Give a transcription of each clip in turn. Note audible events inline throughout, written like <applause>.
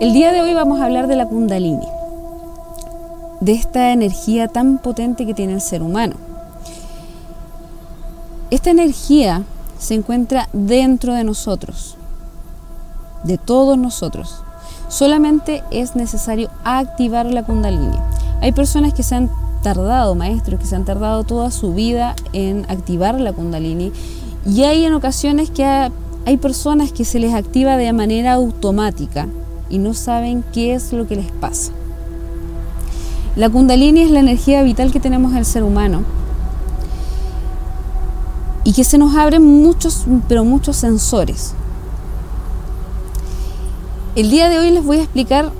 El día de hoy vamos a hablar de la kundalini, de esta energía tan potente que tiene el ser humano. Esta energía se encuentra dentro de nosotros, de todos nosotros. Solamente es necesario activar la kundalini. Hay personas que se han tardado, maestros que se han tardado toda su vida en activar la kundalini y hay en ocasiones que hay personas que se les activa de manera automática y no saben qué es lo que les pasa. La kundalini es la energía vital que tenemos el ser humano y que se nos abren muchos, pero muchos sensores. El día de hoy les voy a explicar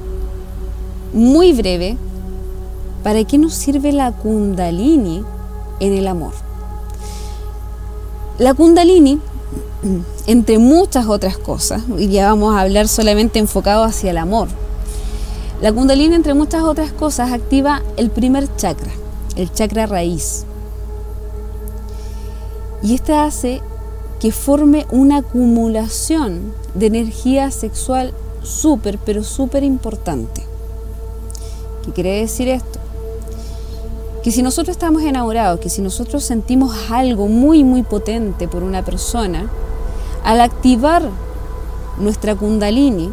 muy breve para qué nos sirve la kundalini en el amor. La kundalini entre muchas otras cosas, y ya vamos a hablar solamente enfocado hacia el amor. La kundalini, entre muchas otras cosas, activa el primer chakra, el chakra raíz. Y este hace que forme una acumulación de energía sexual súper, pero súper importante. ¿Qué quiere decir esto? Que si nosotros estamos enamorados, que si nosotros sentimos algo muy, muy potente por una persona, al activar nuestra kundalini,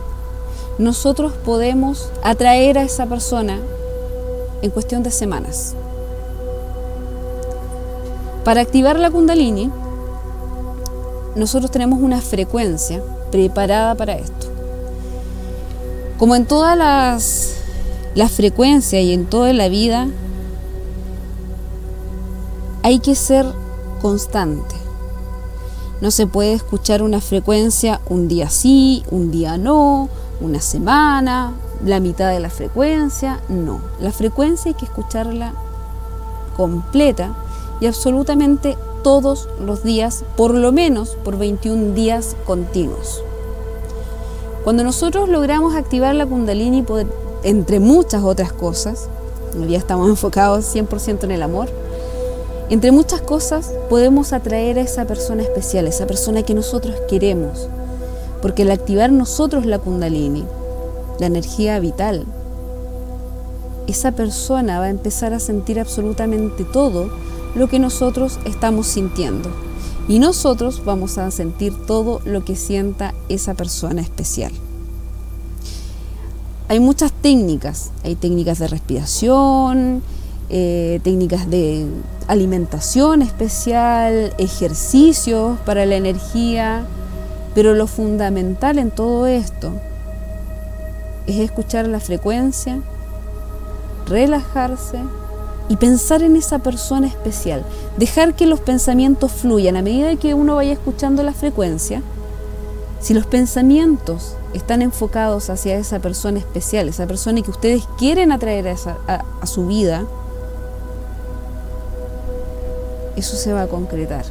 nosotros podemos atraer a esa persona en cuestión de semanas. Para activar la kundalini, nosotros tenemos una frecuencia preparada para esto. Como en todas las, las frecuencias y en toda la vida, hay que ser constante. No se puede escuchar una frecuencia un día sí, un día no, una semana, la mitad de la frecuencia. No, la frecuencia hay que escucharla completa y absolutamente todos los días, por lo menos por 21 días continuos. Cuando nosotros logramos activar la kundalini, entre muchas otras cosas, día estamos <laughs> enfocados 100% en el amor, entre muchas cosas podemos atraer a esa persona especial, esa persona que nosotros queremos, porque al activar nosotros la kundalini, la energía vital, esa persona va a empezar a sentir absolutamente todo lo que nosotros estamos sintiendo. Y nosotros vamos a sentir todo lo que sienta esa persona especial. Hay muchas técnicas, hay técnicas de respiración, eh, técnicas de alimentación especial, ejercicios para la energía, pero lo fundamental en todo esto es escuchar la frecuencia, relajarse y pensar en esa persona especial, dejar que los pensamientos fluyan a medida que uno vaya escuchando la frecuencia. Si los pensamientos están enfocados hacia esa persona especial, esa persona que ustedes quieren atraer a su vida, eso se va a concretar.